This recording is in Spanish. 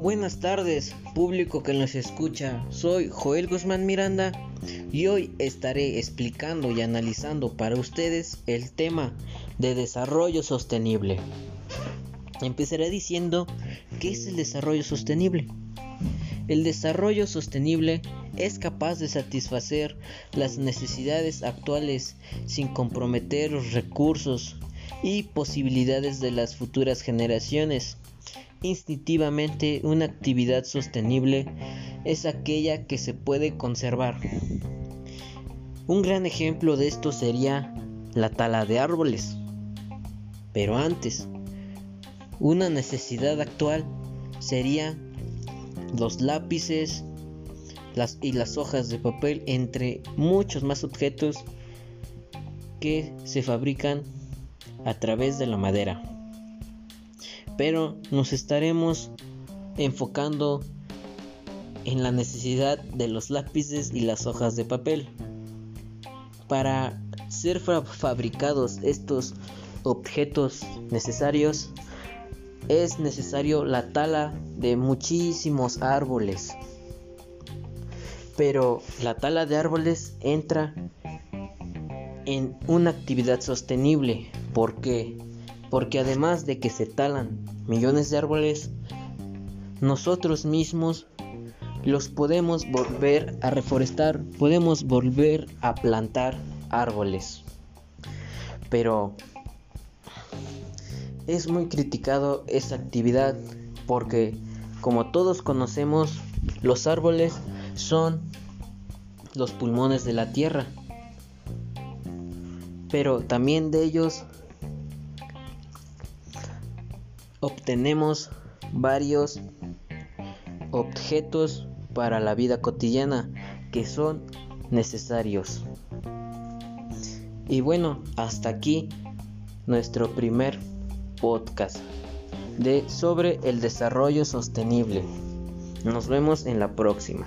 Buenas tardes, público que nos escucha. Soy Joel Guzmán Miranda y hoy estaré explicando y analizando para ustedes el tema de desarrollo sostenible. Empezaré diciendo qué es el desarrollo sostenible. El desarrollo sostenible es capaz de satisfacer las necesidades actuales sin comprometer los recursos y posibilidades de las futuras generaciones. Instintivamente, una actividad sostenible es aquella que se puede conservar. Un gran ejemplo de esto sería la tala de árboles. Pero antes, una necesidad actual sería los lápices y las hojas de papel, entre muchos más objetos que se fabrican a través de la madera. Pero nos estaremos enfocando en la necesidad de los lápices y las hojas de papel. Para ser fabricados estos objetos necesarios es necesario la tala de muchísimos árboles. Pero la tala de árboles entra en una actividad sostenible. ¿Por qué? Porque además de que se talan millones de árboles, nosotros mismos los podemos volver a reforestar, podemos volver a plantar árboles. Pero es muy criticado esa actividad porque como todos conocemos, los árboles son los pulmones de la tierra pero también de ellos obtenemos varios objetos para la vida cotidiana que son necesarios. Y bueno, hasta aquí nuestro primer podcast de sobre el desarrollo sostenible. Nos vemos en la próxima.